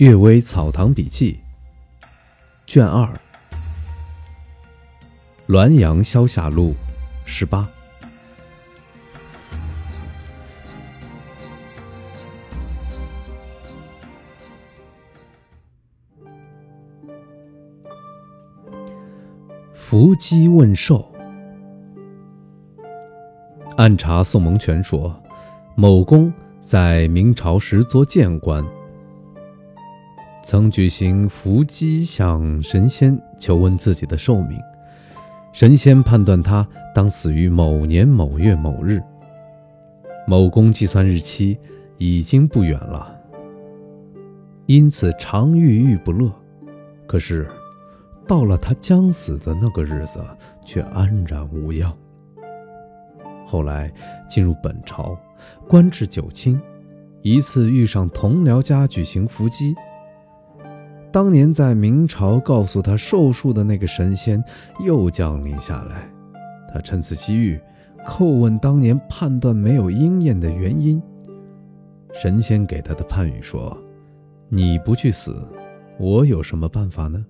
《岳微草堂笔记》卷二，《滦阳消夏录》十八。伏击问寿。按查宋蒙权说，某公在明朝时做谏官。曾举行伏击向神仙求问自己的寿命，神仙判断他当死于某年某月某日。某公计算日期已经不远了，因此常郁郁不乐。可是，到了他将死的那个日子，却安然无恙。后来进入本朝，官至九卿，一次遇上同僚家举行伏击。当年在明朝告诉他寿数的那个神仙又降临下来，他趁此机遇叩问当年判断没有应验的原因。神仙给他的判语说：“你不去死，我有什么办法呢？”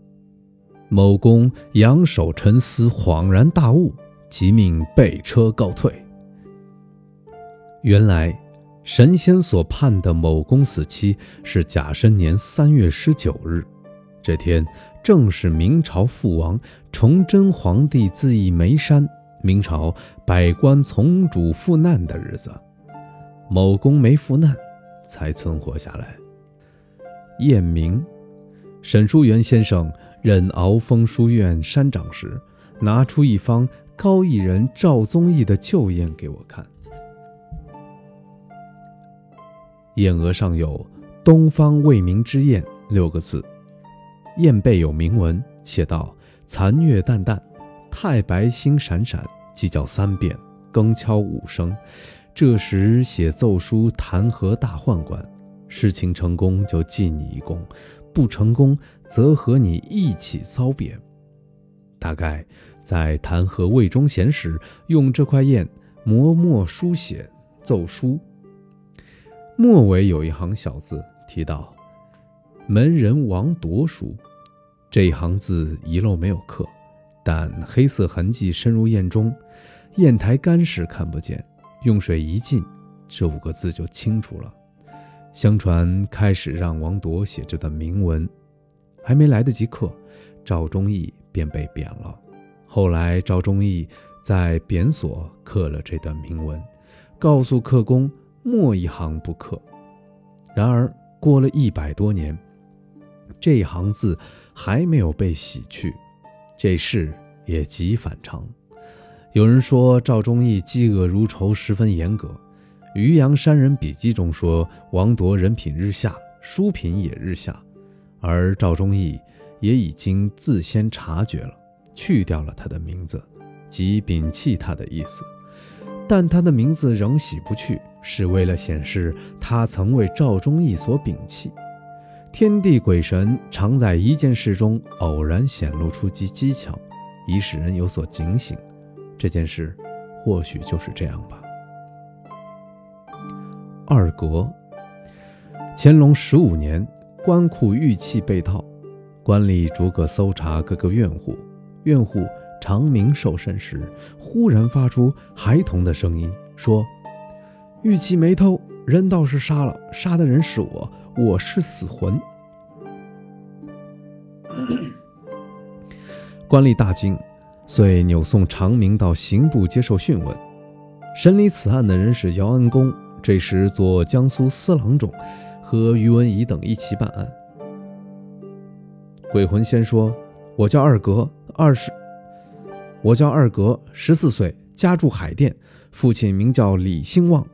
某公仰首沉思，恍然大悟，即命备车告退。原来，神仙所判的某公死期是甲申年三月十九日。这天正是明朝父王崇祯皇帝自缢煤山，明朝百官从主赴难的日子。某公没赴难，才存活下来。验明，沈书元先生任鳌峰书院山长时，拿出一方高义人赵宗义的旧砚给我看。堰额上有“东方未明之宴”六个字。砚背有铭文，写道：“残月淡淡，太白星闪闪，即叫三遍，更敲五声。这时写奏书弹劾大宦官，事情成功就记你一功，不成功则和你一起遭贬。”大概在弹劾魏忠贤时，用这块砚磨墨书写奏书。末尾有一行小字，提到。门人王铎书，这一行字遗漏没有刻，但黑色痕迹深入砚中，砚台干时看不见，用水一浸，这五个字就清楚了。相传开始让王铎写这段铭文，还没来得及刻，赵忠义便被贬了。后来赵忠义在贬所刻了这段铭文，告诉刻工墨一行不刻。然而过了一百多年。这一行字还没有被洗去，这事也极反常。有人说赵忠义嫉恶如仇，十分严格。《渔阳山人笔记》中说，王铎人品日下，书品也日下，而赵忠义也已经自先察觉了，去掉了他的名字，即摒弃他的意思。但他的名字仍洗不去，是为了显示他曾为赵忠义所摒弃。天地鬼神常在一件事中偶然显露出其技巧，以使人有所警醒。这件事或许就是这样吧。二阁，乾隆十五年，官库玉器被盗，官吏逐个搜查各个院户。院户长明受审时，忽然发出孩童的声音，说：“玉器没偷，人倒是杀了，杀的人是我。”我是死魂。官吏大惊，遂扭送长明到刑部接受讯问。审理此案的人是姚安公，这时做江苏司郎中，和于文仪等一起办案。鬼魂先说：“我叫二格，二十，我叫二格，十四岁，家住海淀，父亲名叫李兴旺。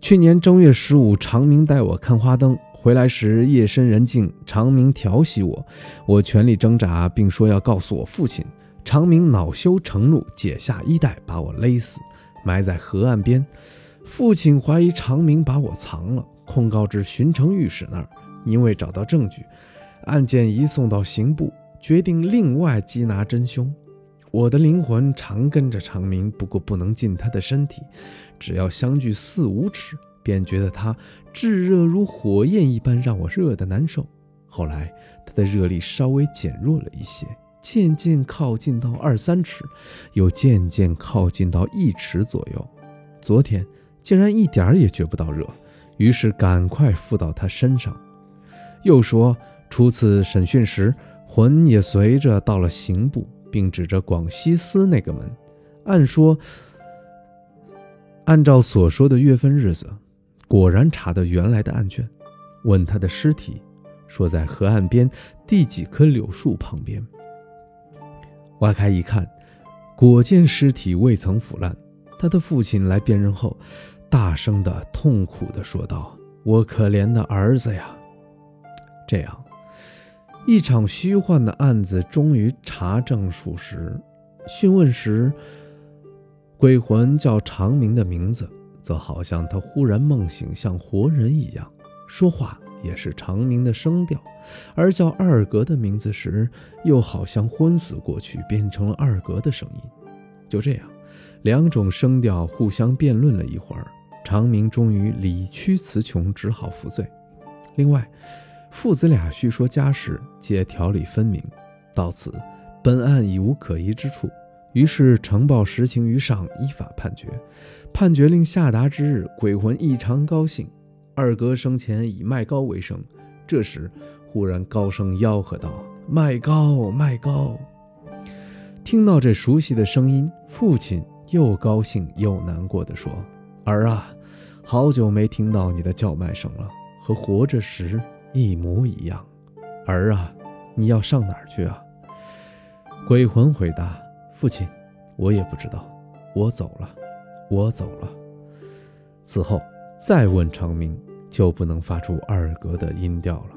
去年正月十五，长明带我看花灯。”回来时夜深人静，长明调戏我，我全力挣扎，并说要告诉我父亲。长明恼羞成怒，解下衣带把我勒死，埋在河岸边。父亲怀疑长明把我藏了，控告至巡城御史那儿，因未找到证据，案件移送到刑部，决定另外缉拿真凶。我的灵魂常跟着长明，不过不能进他的身体，只要相距四五尺。便觉得他炙热如火焰一般，让我热得难受。后来，他的热力稍微减弱了一些，渐渐靠近到二三尺，又渐渐靠近到一尺左右。昨天竟然一点儿也觉不到热，于是赶快附到他身上。又说，初次审讯时，魂也随着到了刑部，并指着广西司那个门。按说，按照所说的月份日子，果然查到原来的案卷。问他的尸体。说在河岸边第几棵柳树旁边，挖开一看，果见尸体未曾腐烂。他的父亲来辨认后，大声的、痛苦的说道：“我可怜的儿子呀！”这样，一场虚幻的案子终于查证属实。讯问时，鬼魂叫长明的名字，则好像他忽然梦醒，像活人一样说话。也是长明的声调，而叫二格的名字时，又好像昏死过去，变成了二格的声音。就这样，两种声调互相辩论了一会儿，长明终于理屈词穷，只好服罪。另外，父子俩叙说家事，皆条理分明。到此，本案已无可疑之处，于是呈报实情于上，依法判决。判决令下达之日，鬼魂异常高兴。二哥生前以卖糕为生，这时忽然高声吆喝道：“卖糕，卖糕！”听到这熟悉的声音，父亲又高兴又难过的说：“儿啊，好久没听到你的叫卖声了，和活着时一模一样。儿啊，你要上哪儿去啊？”鬼魂回答：“父亲，我也不知道，我走了，我走了。”此后。再问长明，就不能发出二格的音调了。